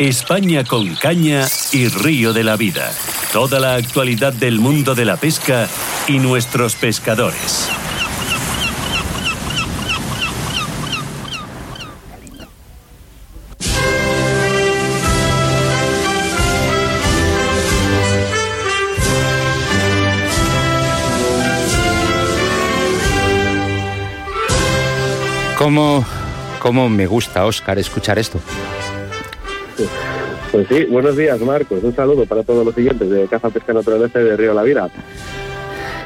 España con caña y río de la vida. Toda la actualidad del mundo de la pesca y nuestros pescadores. ¿Cómo, me gusta, Oscar, escuchar esto? Pues sí, buenos días, Marcos. Un saludo para todos los siguientes de Caza Pesca Naturaleza de Río La Vida.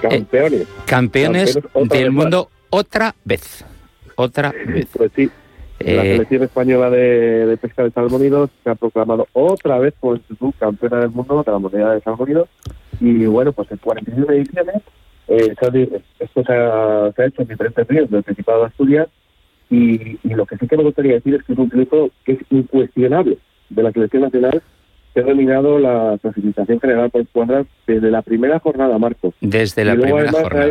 Campeones. Eh, campeones, del mundo otra vez. Otra vez. Pues sí. La eh, selección española de, pesca de salmónidos se ha proclamado otra vez por campeona del mundo de la moneda de salmónidos. Y bueno, pues el 41 ediciones, eh, esto se ha, se ha, hecho en diferentes ríos del Principado de Asturias y, lo que sí que me gustaría decir es que es un triunfo que es incuestionable de la selección nacional se ha dominado la clasificación general por cuadras desde la primera jornada, Marcos. Desde la primera jornada,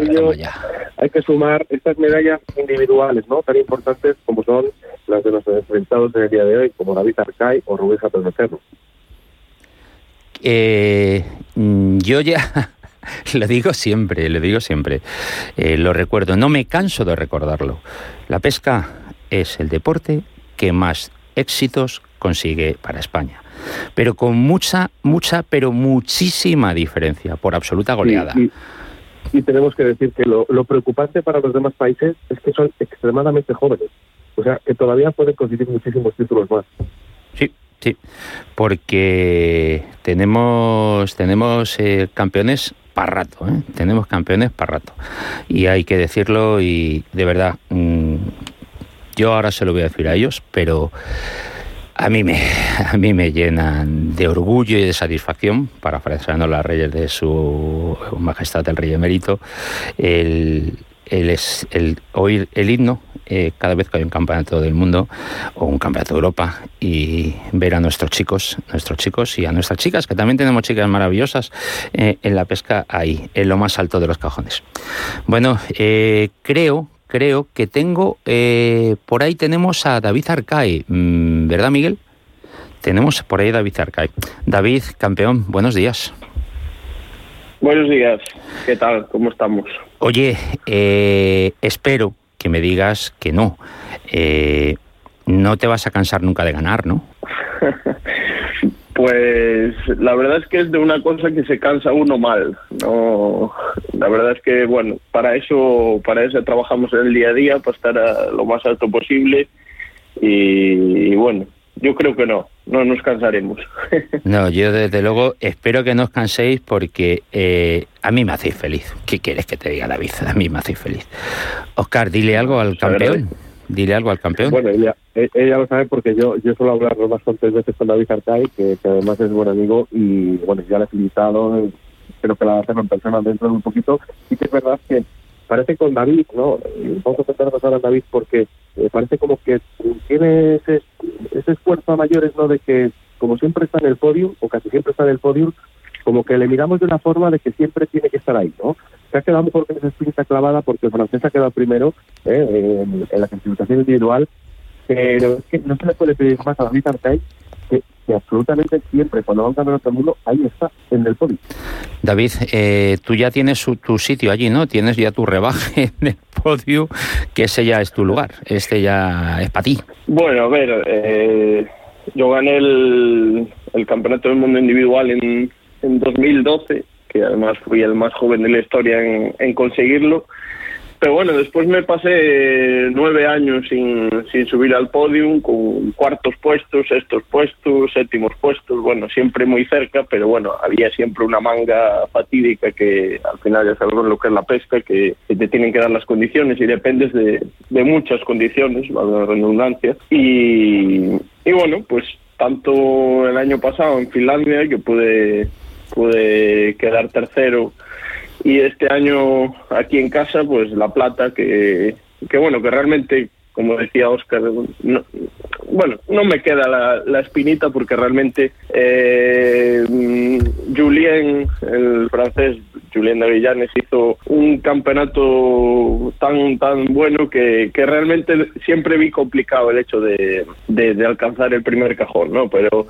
Hay que sumar estas medallas individuales, ¿no? Tan importantes como son las de los enfrentados en el día de hoy, como David Arcay o Rubén Cerro. Eh, mm, yo ya lo digo siempre, lo digo siempre, eh, lo recuerdo, no me canso de recordarlo. La pesca es el deporte que más éxitos consigue para España. Pero con mucha, mucha, pero muchísima diferencia, por absoluta goleada. y, tenemos que decir que lo, preocupante para los demás países es que son extremadamente jóvenes. O sea, que todavía pueden conseguir muchísimos títulos más. Sí, sí, porque tenemos, tenemos eh, campeones para rato, ¿eh? tenemos campeones para rato. Y hay que decirlo y de verdad, mm, yo ahora se lo voy a decir a ellos, pero a mí me, a mí me llenan de orgullo y de satisfacción, parafraseando las reyes de su majestad el rey emérito, el, el, el oír el himno eh, cada vez que hay un campeonato del mundo o un campeonato de Europa y ver a nuestros chicos, nuestros chicos y a nuestras chicas, que también tenemos chicas maravillosas eh, en la pesca ahí, en lo más alto de los cajones. Bueno, eh, creo creo que tengo, por ahí tenemos a David Arcay, mm, ¿verdad Miguel? Tenemos por ahí a David Arcay. David, campeón, buenos días. Buenos días, ¿qué tal? ¿Cómo estamos? Oye, espero que me digas que no. Eh, no te vas a cansar nunca de ganar, ¿no? Pues la verdad es que es de una cosa que se cansa uno mal. No, la verdad es que bueno, para eso, para eso trabajamos en el día a día, para estar a lo más alto posible. y bueno, yo creo que no, no nos cansaremos. no, yo desde luego espero que no os canséis porque eh, a mí me hacéis feliz. ¿Qué quieres que te diga, David? A mí me hacéis feliz. Oscar, dile algo al campeón. Dile algo al campeón. Bueno, ella, ella lo sabe porque yo, yo suelo hablar bastantes veces con David Arcay, que, además es buen amigo, y bueno, ya le he felicitado, espero que la va a hacer en dentro de un poquito. Y que es verdad que parece con David, ¿no? Vamos a intentar pasar a David porque eh, parece como que tiene ese, ese esfuerzo a mayores, ¿no? De que como siempre está en el podio, o casi siempre está en el podio, como que le miramos de una forma de que siempre tiene que estar ahí, ¿no? Se ha quedado mejor que esa espinita clavada porque el francés ha quedado primero ¿eh? en, la clasificación individual, pero es que no se le puede pedir más a David Artey que absolutamente siempre, cuando van campeonato del mundo, ahí está, en el podio. David, eh, tú ya tienes tu sitio allí, ¿no? Tienes ya tu rebaje en el podio, que ese ya es tu lugar, este ya es para ti. Bueno, a ver, eh, yo gané el, el campeonato del mundo individual en, en 2012, que además fui el más joven de la historia en, en conseguirlo. Pero bueno, después me pasé nueve años sin, sin subir al podium, con cuartos puestos, sextos puestos, séptimos puestos, bueno, siempre muy cerca, pero bueno, había siempre una manga fatídica que al final ya sabemos lo que es la pesca, que, te tienen que dar las condiciones y dependes de, de muchas condiciones, la redundancia. Y, y bueno, pues tanto el año pasado en Finlandia, que pude, pude quedar tercero y este año aquí en casa pues la plata que, que bueno que realmente como decía Oscar bueno no me queda la, espinita porque realmente eh, Julien el francés Julián de Villanes hizo un campeonato tan tan bueno que, que realmente siempre vi complicado el hecho de, de, alcanzar el primer cajón, ¿no? Pero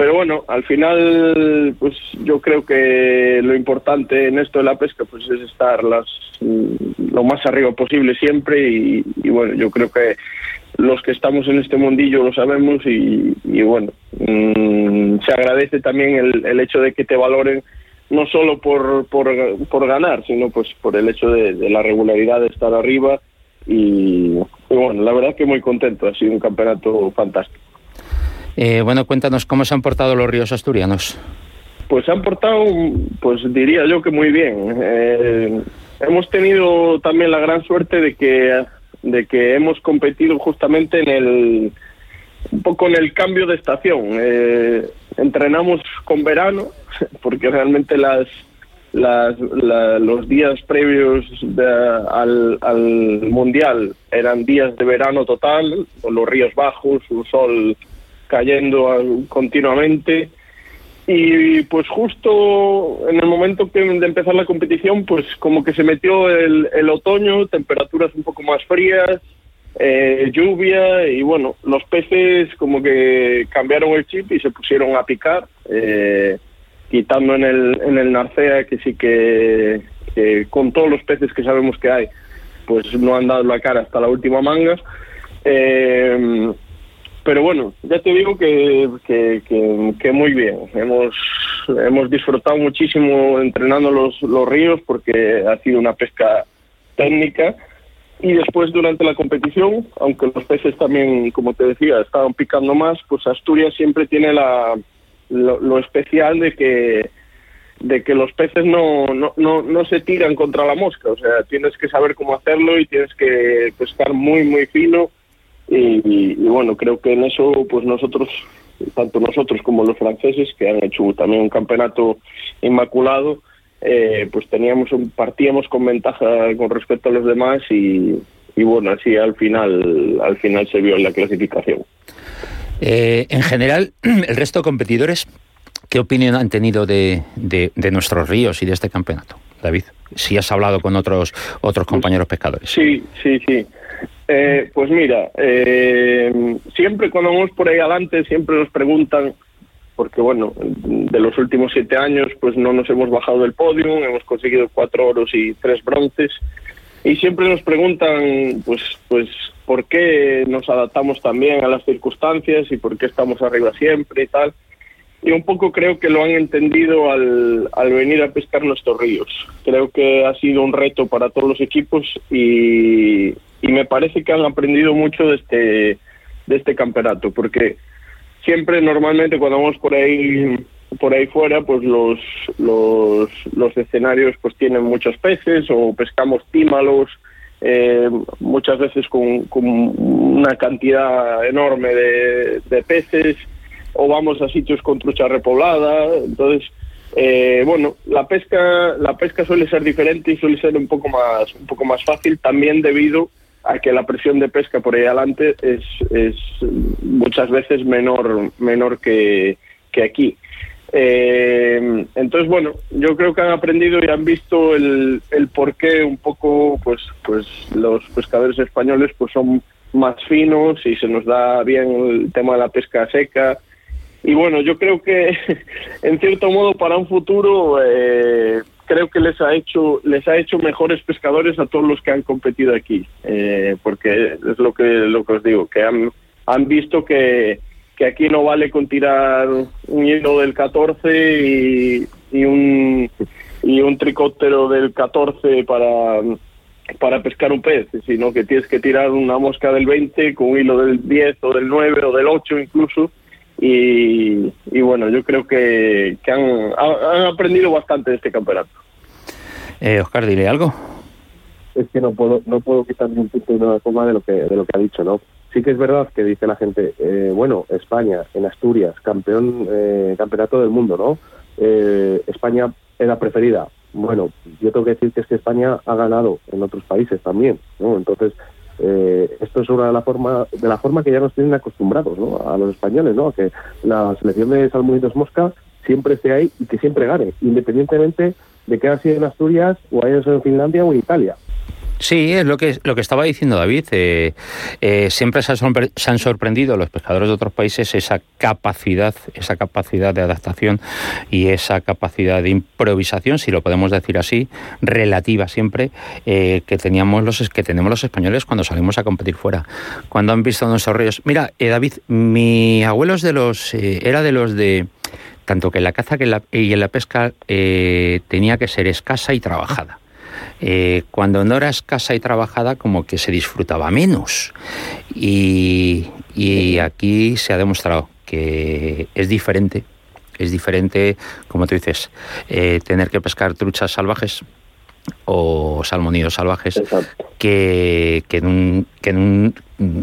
pero bueno, al final, pues yo creo que lo importante en esto de la pesca, pues es estar las, lo más arriba posible siempre y, bueno, yo creo que los que estamos en este mundillo lo sabemos y, bueno, mm, se agradece también el, hecho de que te valoren no solo por, por, ganar, sino pues por el hecho de, la regularidad de estar arriba y, bueno, la verdad que muy contento, ha sido un campeonato fantástico. Eh, bueno, cuéntanos cómo se han portado los ríos asturianos. Pues se han portado, pues diría yo que muy bien. Eh, hemos tenido también la gran suerte de que, de que hemos competido justamente en el un poco en el cambio de estación. Eh, entrenamos con verano, porque realmente las, las los días previos al, al, Mundial eran días de verano total, los ríos bajos, un sol cayendo continuamente. Y pues justo en el momento de empezar la competición, pues como que se metió el, el otoño, temperaturas un poco más frías, eh, lluvia y bueno, los peces como que cambiaron el chip y se pusieron a picar, eh, quitando en el, en el Narcea que sí que, con todos los peces que sabemos que hay, pues no han dado la cara hasta la última manga. Eh, pero bueno, ya te digo que, que, que, muy bien. Hemos, hemos disfrutado muchísimo entrenando los, los ríos porque ha sido una pesca técnica. Y después durante la competición, aunque los peces también, como te decía, estaban picando más, pues Asturias siempre tiene la, lo, especial de que de que los peces no, no, no, no, se tiran contra la mosca, o sea, tienes que saber cómo hacerlo y tienes que pescar muy, muy fino y, bueno, creo que en eso pues nosotros, tanto nosotros como los franceses, que han hecho también un campeonato inmaculado, eh, pues teníamos un, partíamos con ventaja con respecto a los demás y, bueno, así al final, al final se vio en la clasificación. Eh, en general, el resto de competidores, ¿qué opinión han tenido de, de, nuestros ríos y de este campeonato, David? Si has hablado con otros otros compañeros pescadores. Sí, sí, sí. Eh, pues mira, siempre cuando vamos por ahí adelante, siempre nos preguntan porque bueno, de los últimos siete años pues no nos hemos bajado del podio, hemos conseguido cuatro oros y tres bronces y siempre nos preguntan pues pues por qué nos adaptamos también a las circunstancias y por qué estamos arriba siempre y tal. Y un poco creo que lo han entendido al, al venir a pescar nuestros ríos. Creo que ha sido un reto para todos los equipos y, y me parece que han aprendido mucho de este, de este campeonato, porque siempre normalmente cuando vamos por ahí por ahí fuera pues los, los, los escenarios pues tienen muchos peces o pescamos tímalos eh, muchas veces con, con, una cantidad enorme de, de, peces o vamos a sitios con trucha repoblada entonces eh, bueno la pesca la pesca suele ser diferente y suele ser un poco más un poco más fácil también debido a que la presión de pesca por ahí adelante es, es muchas veces menor, menor que, que aquí. Eh, entonces, bueno, yo creo que han aprendido y han visto el, el por qué un poco, pues, pues los pescadores españoles pues son más finos y se nos da bien el tema de la pesca seca. Y bueno, yo creo que en cierto modo para un futuro eh, creo que les ha hecho les ha hecho mejores pescadores a todos los que han competido aquí eh, porque es lo que lo que os digo que han han visto que, que aquí no vale con tirar un hilo del 14 y, un y un tricóptero del 14 para para pescar un pez, sino que tienes que tirar una mosca del 20 con un hilo del 10 o del 9 o del 8 incluso y, y bueno, yo creo que, que han, han, aprendido bastante de este campeonato. Eh, Oscar, dile algo. Es que no puedo no puedo quitarme un punto de una coma de lo que de lo que ha dicho, ¿no? Sí que es verdad que dice la gente, eh, bueno, España en Asturias, campeón eh, campeonato del mundo, ¿no? Eh, España es la preferida. Bueno, yo tengo que decir que es que España ha ganado en otros países también, ¿no? Entonces eh, esto es una de la forma de la forma que ya nos tienen acostumbrados ¿no? a los españoles ¿no? que la selección de Salmonitos Mosca siempre esté ahí y que siempre gane independientemente de que ha sido en Asturias o haya sido en Finlandia o en Italia. Sí, es lo que, lo que estaba diciendo David. Eh, eh, siempre se, han sorprendido los pescadores de otros países esa capacidad, esa capacidad de adaptación y esa capacidad de improvisación, si lo podemos decir así, relativa siempre, eh, que teníamos los que tenemos los españoles cuando salimos a competir fuera. Cuando han visto nuestros ríos. Mira, David, mi abuelo es de los, era de los de tanto que en la caza que y en la pesca tenía que ser escasa y trabajada. Eh, cuando no era escasa y trabajada como que se disfrutaba menos. Y, aquí se ha demostrado que es diferente, es diferente, como tú dices, eh, tener que pescar truchas salvajes o salmonidos salvajes que, que, en un, que en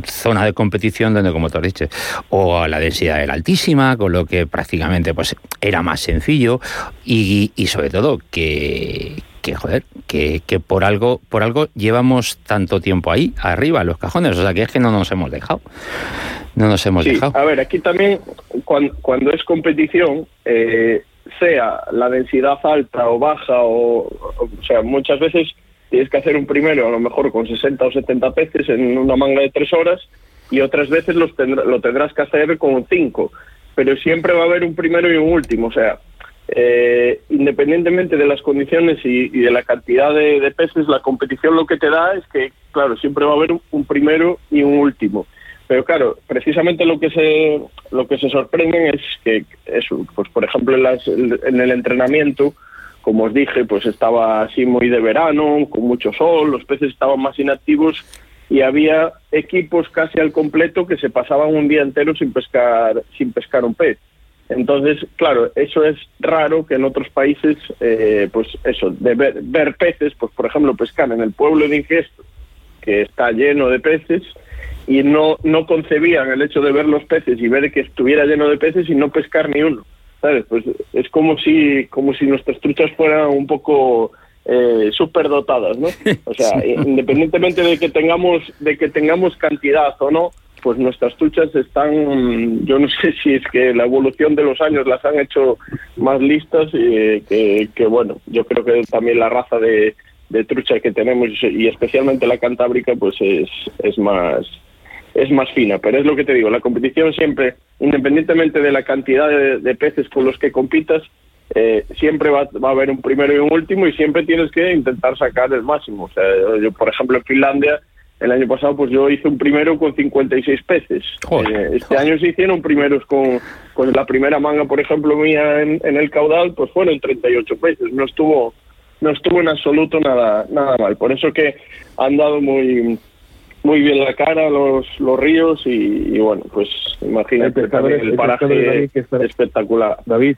zona de competición donde como tú has dicho o la densidad era altísima con lo que prácticamente pues era más sencillo y, y sobre todo que, que joder, que, que, por algo, por algo llevamos tanto tiempo ahí, arriba, los cajones, o sea que es que no nos hemos dejado. No nos hemos dejado. A ver, aquí también, cuando, es competición, eh, sea la densidad alta o baja, o, o, sea, muchas veces tienes que hacer un primero, a lo mejor con 60 o 70 peces en una manga de tres horas, y otras veces los lo tendrás que hacer con cinco. Pero siempre va a haber un primero y un último, o sea, eh, independientemente de las condiciones y, de la cantidad de, peces, la competición lo que te da es que, claro, siempre va a haber un, primero y un último. Pero claro, precisamente lo que se lo que se sorprenden es que eso, pues por ejemplo en, en el entrenamiento, como os dije, pues estaba así muy de verano, con mucho sol, los peces estaban más inactivos y había equipos casi al completo que se pasaban un día entero sin pescar sin pescar un pez. Entonces, claro, eso es raro que en otros países, eh, pues eso, de ver, peces, pues por ejemplo, pescar en el pueblo de Ingesto, que está lleno de peces, y no, no concebían el hecho de ver los peces y ver que estuviera lleno de peces y no pescar ni uno. ¿Sabes? Pues es como si, como si nuestras truchas fueran un poco eh, superdotadas, ¿no? O sea, independientemente de que tengamos, de que tengamos cantidad o no, pues nuestras truchas están, yo no sé si es que la evolución de los años las han hecho más listas y que, bueno, yo creo que también la raza de, trucha que tenemos y especialmente la cantábrica pues es, es más es más fina, pero es lo que te digo, la competición siempre, independientemente de la cantidad de, peces con los que compitas, eh, siempre va, va, a haber un primero y un último y siempre tienes que intentar sacar el máximo. O sea, yo, por ejemplo, en Finlandia el año pasado pues yo hice un primero con 56 peces. Eh, este año se hicieron primeros con, con la primera manga, por ejemplo, mía en, el caudal, pues fueron 38 peces. No estuvo no estuvo en absoluto nada nada mal. Por eso que han dado muy muy bien la cara los, los ríos y, bueno, pues imagínate el, paraje espectacular. David,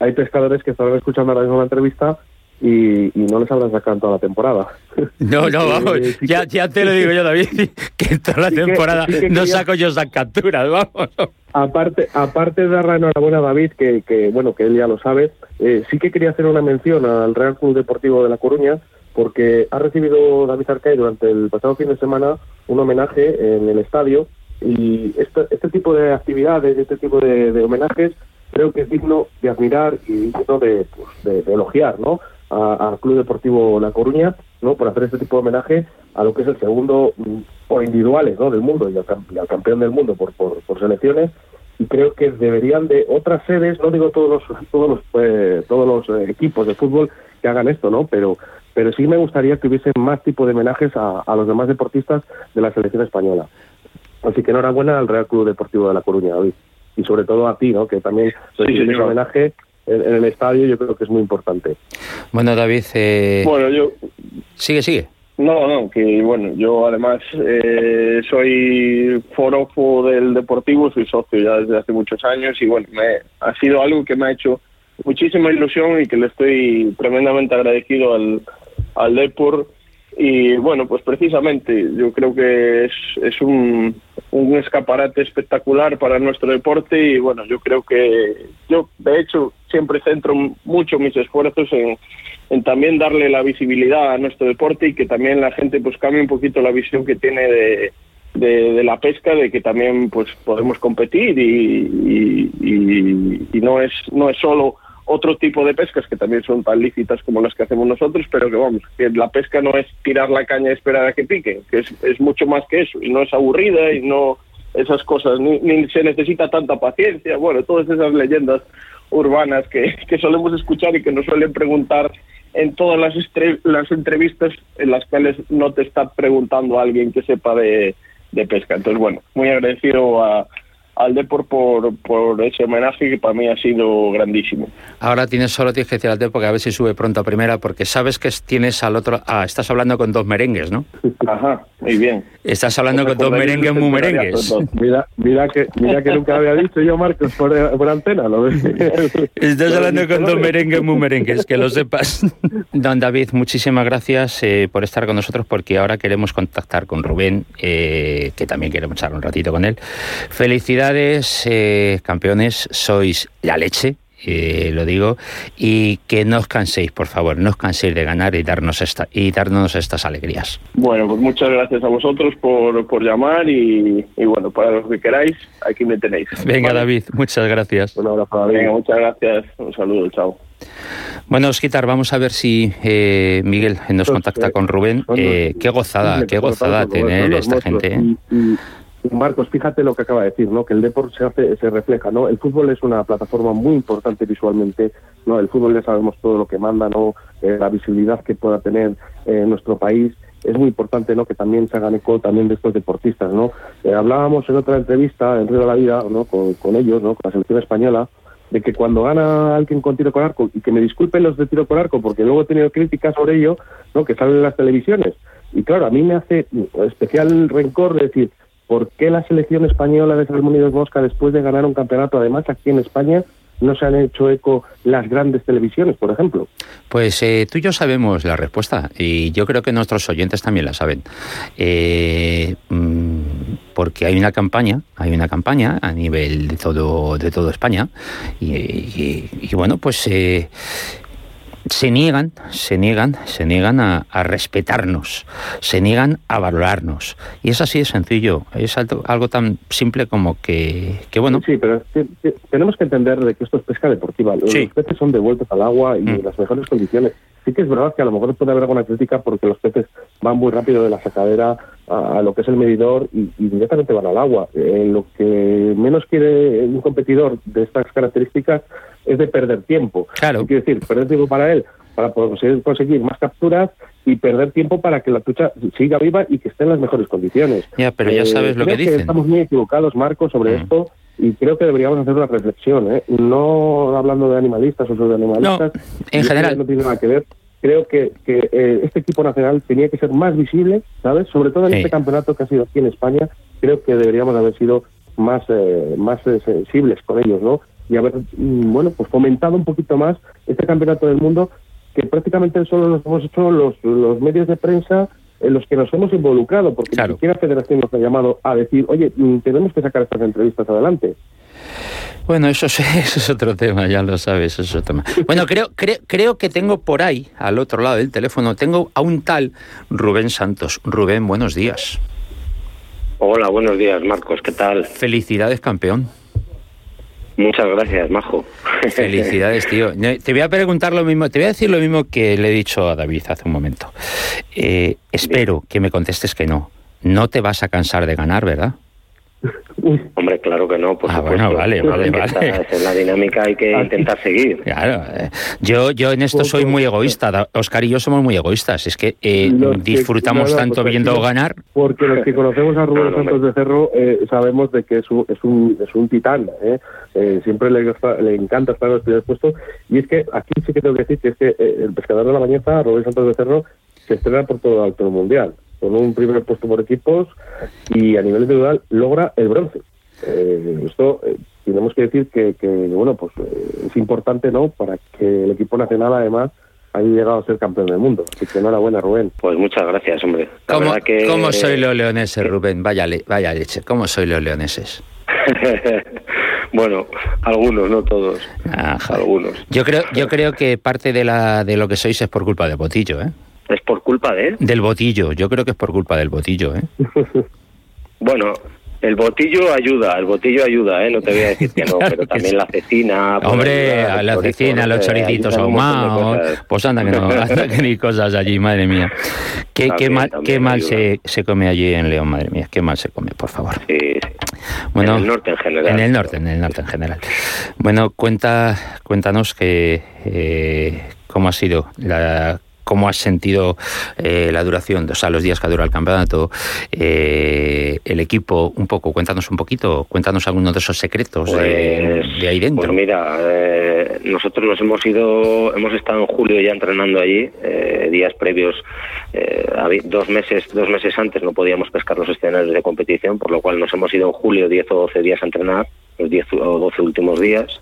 hay pescadores que estaban escuchando ahora mismo la entrevista y, no les habrán sacado toda la temporada. No, no, vamos, ya, ya te lo digo yo, David, que toda la temporada no saco yo esas capturas, vamos. Aparte, aparte de dar la enhorabuena a David, que, que bueno, que él ya lo sabe, eh, sí que quería hacer una mención al Real Club Deportivo de La Coruña, porque ha recibido David Arcay durante el pasado fin de semana un homenaje en el estadio y este, este tipo de actividades, este tipo de, homenajes, creo que es digno de admirar y digno de, pues, de elogiar, ¿no? Al Club Deportivo La Coruña no por hacer este tipo de homenaje a lo que es el segundo mm, por individuales ¿no? del mundo y al, campeón del mundo por, por, selecciones. Y creo que deberían de otras sedes no digo todos los todos los eh, todos los eh, equipos de fútbol que hagan esto no pero pero sí me gustaría que hubiese más tipo de homenajes a, los demás deportistas de la selección española. Así que enhorabuena al Real Club Deportivo de La Coruña hoy y sobre todo a ti no que también sí, un homenaje en, el estadio yo creo que es muy importante. Bueno, David. Eh... Bueno, yo. Sigue, sigue. No, no, que bueno, yo además eh, soy forofo del Deportivo, soy socio ya desde hace muchos años y bueno, me, ha sido algo que me ha hecho muchísima ilusión y que le estoy tremendamente agradecido al, al Depor y bueno, pues precisamente yo creo que es, es un, un escaparate espectacular para nuestro deporte y bueno, yo creo que yo de hecho siempre centro mucho mis esfuerzos en, también darle la visibilidad a nuestro deporte y que también la gente pues cambie un poquito la visión que tiene de, de, la pesca, de que también pues podemos competir y, y, y, no es no es solo otro tipo de pescas que también son tan lícitas como las que hacemos nosotros, pero que vamos, que la pesca no es tirar la caña y esperar a que pique, que es, es mucho más que eso, y no es aburrida y no esas cosas, ni, ni se necesita tanta paciencia, bueno, todas esas leyendas urbanas que, que solemos escuchar y que nos suelen preguntar en todas las, las entrevistas en las cuales no te está preguntando alguien que sepa de, de pesca. Entonces, bueno, muy agradecido a, al Depor por, por ese homenaje que para mí ha sido grandísimo. Ahora tienes solo tienes que decir al Depor que a ver si sube pronto a primera, porque sabes que tienes al otro. Ah, estás hablando con dos merengues, ¿no? Ajá, muy bien. Estás hablando con dos merengues muy merengues. Mira, mira, que, mira que nunca había dicho yo, Marcos, por, por antena. ¿lo ves? Estás hablando con dos merengues muy merengues, que lo sepas. Don David, muchísimas gracias eh, por estar con nosotros, porque ahora queremos contactar con Rubén, eh, que también queremos echar un ratito con él. Felicidades eh, campeones, sois la leche. Eh, lo digo, y que no os canséis, por favor, no os canséis de ganar y darnos esta y darnos estas alegrías. Bueno, pues muchas gracias a vosotros por, por llamar y, y, bueno, para los que queráis, aquí me tenéis. Venga, ¿vale? David, muchas gracias. Un abrazo, David. Venga, muchas gracias. Un saludo, chao. Bueno, Osquitar, vamos a ver si eh, Miguel nos contacta con Rubén. Eh, qué gozada, qué gozada tener esta gente. Marcos, fíjate lo que acaba de decir, ¿no? Que el deporte se hace, se refleja, ¿no? El fútbol es una plataforma muy importante visualmente, ¿no? El fútbol ya sabemos todo lo que manda, ¿no? Eh, la visibilidad que pueda tener eh, nuestro país es muy importante, ¿no? Que también se hagan eco también de estos deportistas, ¿no? Eh, hablábamos en otra entrevista en Río de la Vida, ¿no? Con, con ellos, ¿no? Con la selección española, de que cuando gana alguien con tiro con arco, y que me disculpen los de tiro con arco, porque luego he tenido críticas sobre ello, ¿no? Que salen en las televisiones. Y claro, a mí me hace especial rencor decir, ¿Por qué la selección española de Salmónidos Mosca, después de ganar un campeonato, además aquí en España, no se han hecho eco las grandes televisiones, por ejemplo? Pues eh, tú y yo sabemos la respuesta y yo creo que nuestros oyentes también la saben. Eh, mmm, porque hay una campaña, hay una campaña a nivel de todo de todo España y bueno, pues eh, se niegan, se niegan, se niegan a, a, respetarnos, se niegan a valorarnos. Y es así de sencillo, es algo, algo tan simple como que, que, bueno. Sí, pero que, que tenemos que entender de que esto es pesca deportiva. Los Sí. peces son devueltos al agua y Mm. en las mejores condiciones. Sí que es verdad que a lo mejor puede haber alguna crítica porque los peces van muy rápido de la sacadera a, a lo que es el medidor y, y directamente van al agua. Eh, lo que menos quiere un competidor de estas características es de perder tiempo. Claro. Quiere decir, perder tiempo para él, para conseguir, conseguir más capturas y perder tiempo para que la trucha siga viva y que esté en las mejores condiciones. Ya, pero ya Eh, sabes lo creo que dicen. estamos muy equivocados, Marco, sobre Mm. esto y creo que deberíamos hacer una reflexión, ¿eh? no hablando de animalistas o sobre animalistas. en Yo general. No tiene nada que ver. Creo que, que eh, este equipo nacional tenía que ser más visible, ¿sabes? Sobre todo en Sí. este campeonato que ha sido aquí en España, creo que deberíamos haber sido más, eh, más eh, sensibles con ellos, ¿no? Y haber, mm, bueno, pues fomentado un poquito más este campeonato del mundo que prácticamente solo nos hemos hecho los, los medios de prensa en los que nos hemos involucrado, porque Claro. ni siquiera Federación nos ha llamado a decir, oye, mm, tenemos que sacar estas entrevistas adelante. Bueno, eso es, eso es otro tema, ya lo sabes, eso es otro tema. Bueno, creo, creo, creo que tengo por ahí, al otro lado del teléfono, tengo a un tal Rubén Santos. Rubén, buenos días. Hola, buenos días, Marcos. ¿Qué tal? Felicidades, campeón. Muchas gracias, Majo. Felicidades, tío. Te voy a preguntar lo mismo, te voy a decir lo mismo que le he dicho a David hace un momento. Eh, espero que me contestes que no. No te vas a cansar de ganar, ¿verdad? Hombre, claro que no, por Ah, supuesto. bueno, vale, vale, vale. esa es la dinámica, hay que intentar seguir. Claro, eh, yo, yo en esto soy muy egoísta. Da- Oscar y yo somos muy egoístas. Es que eh, que- disfrutamos tanto viendo sí. ganar. Porque los que conocemos a Rubén No, no, Santos de Cerro eh, sabemos de que es un, es un, es un titán. ¿eh? Eh, siempre le, gusta- le encanta estar en los primeros puestos. Y es que aquí sí que tengo que decir que es que eh, el pescador de la mañana, Rubén Santos de Cerro, se estrena por todo el alto mundial. Con un primer puesto por equipos y a nivel individual logra el bronce. Eh, esto eh, tenemos que decir que, que, bueno, pues eh, es importante, ¿no? Para que el equipo nacional además haya llegado a ser campeón del mundo. Así que enhorabuena, Rubén. Pues muchas gracias, hombre. La ¿Cómo, que... cómo soy los leoneses, Rubén? Vaya, le- vaya leche. ¿Cómo soy los leoneses? bueno, algunos, no todos. Algunos. Yo creo, yo creo que parte de, la, de lo que sois es por culpa del botillo, ¿eh? Es por culpa de él. Del botillo. Yo creo que es por culpa del botillo, ¿eh? Bueno, El botillo ayuda, el botillo ayuda, ¿eh? no te voy a decir que no, pero también la cecina. pues, Hombre, la cecina, los choricitos ahumados, pues anda que no, anda que ni cosas allí, madre mía. Qué, qué mal, qué mal se, se, come allí en León, madre mía, qué mal se come, por favor. Sí, sí. Bueno, en el norte en general. En el norte, en el norte en general. Bueno, cuenta, cuéntanos que eh, cómo ha sido la cómo has sentido eh, la duración, o sea, los días que ha durado el campeonato, eh, el equipo, un poco, cuéntanos un poquito, cuéntanos algunos de esos secretos pues, de, de, ahí dentro. Pues mira, eh, nosotros nos hemos ido, hemos estado en julio ya entrenando allí, eh, días previos, dos meses, dos meses antes no podíamos pescar los escenarios de competición, por lo cual nos hemos ido en julio 10 o 12 días a entrenar los 10 o 12 últimos días,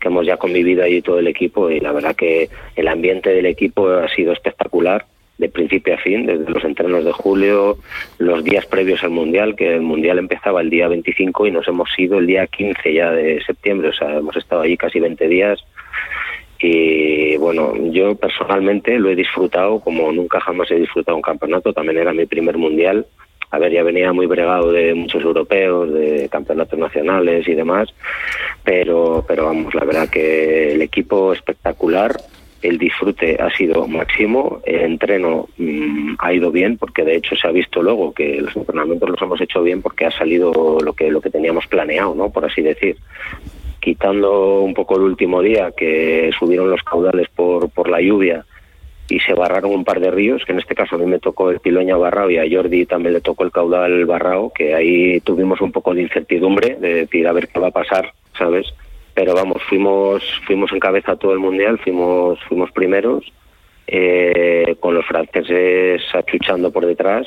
que hemos ya convivido allí todo el equipo y la verdad que el ambiente del equipo ha sido espectacular de principio a fin, desde los entrenos de julio, los días previos al Mundial, que el Mundial empezaba el día 25 y nos hemos ido el día 15 ya de septiembre, o sea, hemos estado allí casi 20 días. Y bueno, yo personalmente lo he disfrutado como nunca jamás he disfrutado un campeonato, también era mi primer Mundial, a ver, ya venía muy bregado de muchos europeos, de campeonatos nacionales y demás, pero, pero vamos, la verdad que el equipo espectacular, el disfrute ha sido máximo, el entreno mmm, ha ido bien, porque de hecho se ha visto luego que los entrenamientos los hemos hecho bien porque ha salido lo que, lo que teníamos planeado, ¿no? Por así decir quitando un poco el último día que subieron los caudales por, por la lluvia y se barraron un par de ríos, que en este caso a mí me tocó el Piloña Barrao y a Jordi también le tocó el caudal Barrao, que ahí tuvimos un poco de incertidumbre de decir a ver qué va a pasar, ¿sabes? Pero vamos, fuimos fuimos en cabeza todo el mundial, fuimos fuimos primeros, eh, con los franceses achuchando por detrás,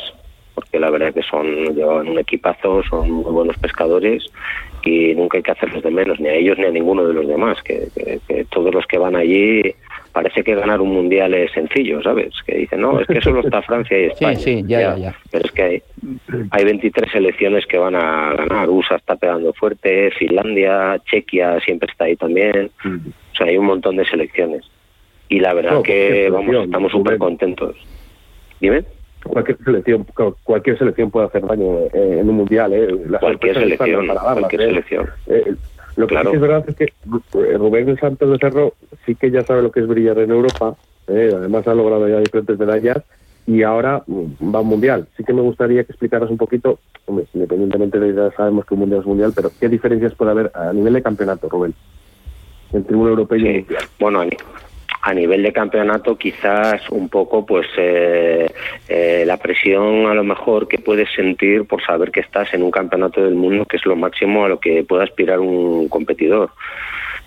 porque la verdad que son llevan un equipazo, son muy buenos pescadores y nunca hay que hacerles de menos, ni a ellos ni a ninguno de los demás, que, que, que todos los que van allí parece que ganar un mundial es sencillo, ¿sabes? Que dicen, no, es que solo está Francia y España. Sí, sí, ya, ya, ya. Pero es que hay, hay 23 selecciones que van a ganar. USA está pegando fuerte, Finlandia, Chequia siempre está ahí también. O sea, hay un montón de selecciones. Y la verdad no, que, vamos, estamos súper contentos. Dime cualquier selección cualquier selección puede hacer daño eh, en un mundial eh. Cualquier selección darlas, cualquier eh. selección eh, lo que claro. sí es verdad es que Rubén Santos de Cerro sí que ya sabe lo que es brillar en Europa eh, además ha logrado ya diferentes medallas y ahora va a un mundial sí que me gustaría que explicaras un poquito hombre, independientemente de ya sabemos que un mundial es mundial pero qué diferencias puede haber a nivel de campeonato Rubén entre un europeo y sí. un mundial bueno a nivel de campeonato quizás un poco pues eh, eh, la presión a lo mejor que puedes sentir por saber que estás en un campeonato del mundo que es lo máximo a lo que pueda aspirar un competidor.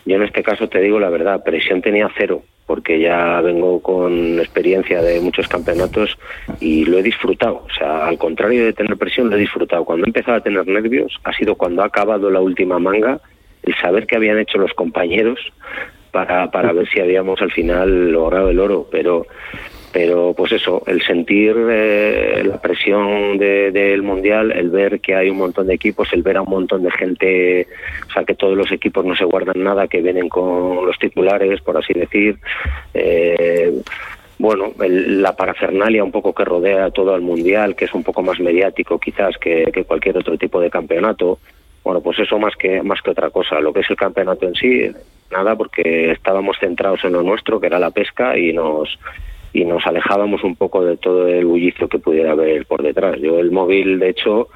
Yo en este caso te digo la verdad presión tenía cero porque ya vengo con experiencia de muchos campeonatos y lo he disfrutado. O sea al contrario de tener presión lo he disfrutado. Cuando he empezado a tener nervios ha sido cuando ha acabado la última manga el saber que habían hecho los compañeros para, para ver si habíamos al final logrado el oro, pero pero pues eso, el sentir eh, la presión del de, mundial, el ver que hay un montón de equipos, el ver a un montón de gente, o sea que todos los equipos no se guardan nada, que vienen con los titulares, por así decir, eh, bueno, el, la parafernalia un poco que rodea todo el mundial, que es un poco más mediático quizás que cualquier otro tipo de campeonato, bueno, pues eso más que más que otra cosa. Lo que es el campeonato en sí, nada, porque estábamos centrados en lo nuestro, que era la pesca, y nos y nos alejábamos un poco de todo el bullicio que pudiera haber por detrás. Yo el móvil, de hecho,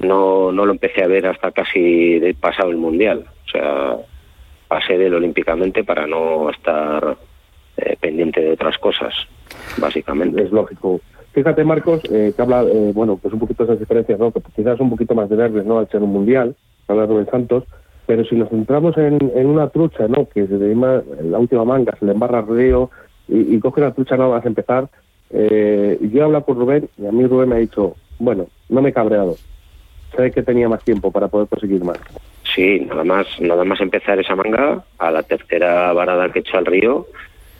no, no lo empecé a ver hasta casi de pasado el mundial. O sea, pasé del olímpicamente para no estar eh, pendiente de otras cosas, básicamente. Es lógico. Fíjate, Marcos, eh, que habla, eh, bueno, pues un poquito esas diferencias, ¿no? Que quizás un poquito más de nervios, ¿no? Al ser un mundial, habla Rubén Santos, pero si nos centramos en, una trucha, ¿no? Que en la última manga, se le embarra río y, y coge la trucha no vas a empezar. Eh, yo he hablado con Rubén y a mí Rubén me ha dicho, bueno, no me he cabreado. Sé que tenía más tiempo para poder conseguir más. Sí, nada más, nada más empezar esa manga, a la tercera varada que he hecho al río,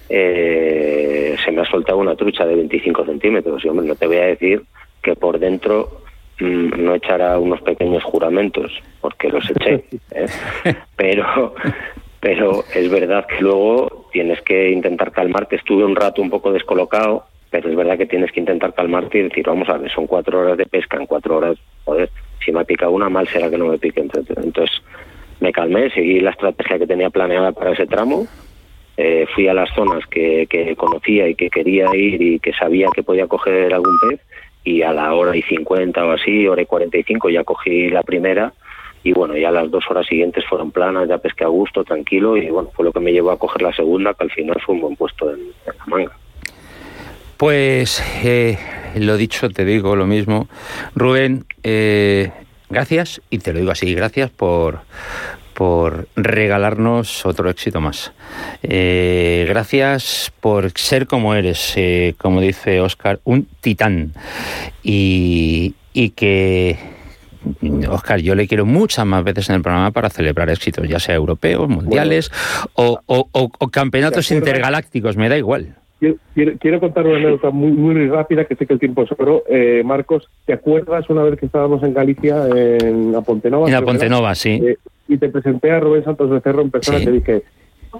eh, se me ha soltado una trucha de 25 centímetros. Y hombre, no te voy a decir que por dentro mmm, no echará unos pequeños juramentos, porque los eché. ¿eh? Pero, pero es verdad que luego tienes que intentar calmarte. Estuve un rato un poco descolocado, pero es verdad que tienes que intentar calmarte y decir, vamos a ver, son cuatro horas de pesca, en cuatro horas, joder, si me ha picado una, mal será que no me pique. Entonces me calmé, seguí la estrategia que tenía planeada para ese tramo, eh, fui a las zonas que, que conocía y que quería ir y que sabía que podía coger algún pez y a la hora y 50 o así, hora y 45 ya cogí la primera y bueno, ya las dos horas siguientes fueron planas, ya pesqué a gusto, tranquilo y bueno, fue lo que me llevó a coger la segunda, que al final fue un buen puesto en, la manga. Pues eh, lo dicho, te digo lo mismo. Rubén, eh, gracias, y te lo digo así, gracias por, por regalarnos otro éxito más. Eh, gracias por ser como eres, como dice Oscar, un titán. Y, y que Oscar, yo le quiero muchas más veces en el programa para celebrar éxitos, ya sea europeos, mundiales o, campeonatos intergalácticos, me da igual. Quiero, contar una anécdota muy, muy rápida, que sé que el tiempo es oro. Eh, Marcos, ¿te acuerdas una vez que estábamos en Galicia, en Apontenova? En Apontenova, sí. Eh, y te presenté a Rubén Santos Becerro en persona y te dije,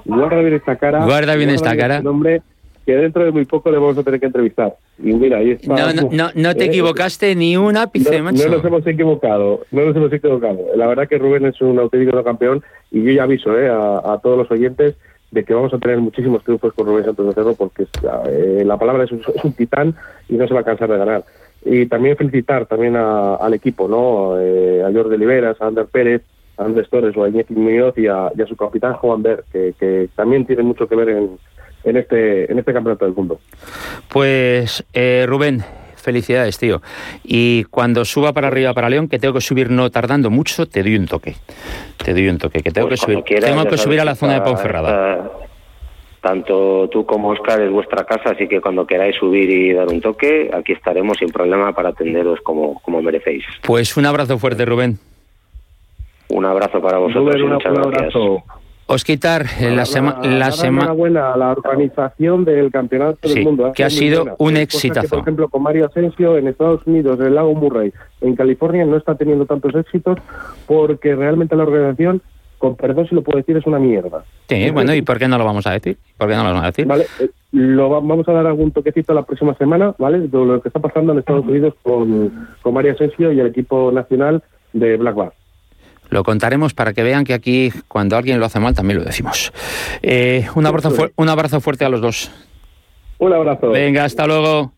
guarda bien esta cara. Guarda bien esta cara. Este nombre, que dentro de muy poco le vamos a tener que entrevistar. Y mira, ahí está. No, no, no, te eh, equivocaste ni un ápice, no, No nos hemos equivocado, no nos hemos equivocado. La verdad que Rubén es un auténtico campeón y yo ya aviso eh, a, todos los oyentes de que vamos a tener muchísimos triunfos con Rubén Santos de Cerro porque eh, la palabra es un, titán y no se va a cansar de ganar. Y también felicitar también al equipo, ¿no? Eh, a Jordi Oliveras, a Ander Pérez, a Andrés Torres o a Iñaki Muñoz y a, y a su capitán Juan Ver, que, que también tiene mucho que ver en, en este, en este campeonato del mundo. Pues eh, Rubén, felicidades, tío. Y cuando suba para arriba para León, que tengo que subir no tardando mucho, te doy un toque. Te doy un toque, que tengo pues que subir. tengo que subir a la zona de Ponferrada. tanto tú como Oscar es vuestra casa, así que cuando queráis subir y dar un toque, aquí estaremos sin problema para atenderos como, como merecéis. Pues un abrazo fuerte, Rubén. Un abrazo para vosotros y muchas gracias. Osquitar, la semana... La semana buena la organización del Campeonato del Mundo. que ha sido un exitazo. por ejemplo, con Mario Asensio en Estados Unidos, en el lago Murray, en California, no está teniendo tantos éxitos porque realmente la organización, con perdón si lo puedo decir, es una mierda. Sí, bueno, ¿y por qué no lo vamos a decir? ¿Por qué no lo vamos a decir? Vale, eh, lo vamos a dar algún toquecito la próxima semana, ¿vale? De lo que está pasando en Estados Unidos con, con Mario Asensio y el equipo nacional de Black Bar. Lo contaremos para que vean que aquí cuando alguien lo hace mal también lo decimos. Eh, un, abrazo un abrazo fuerte a los dos. Un abrazo. Venga, hasta luego.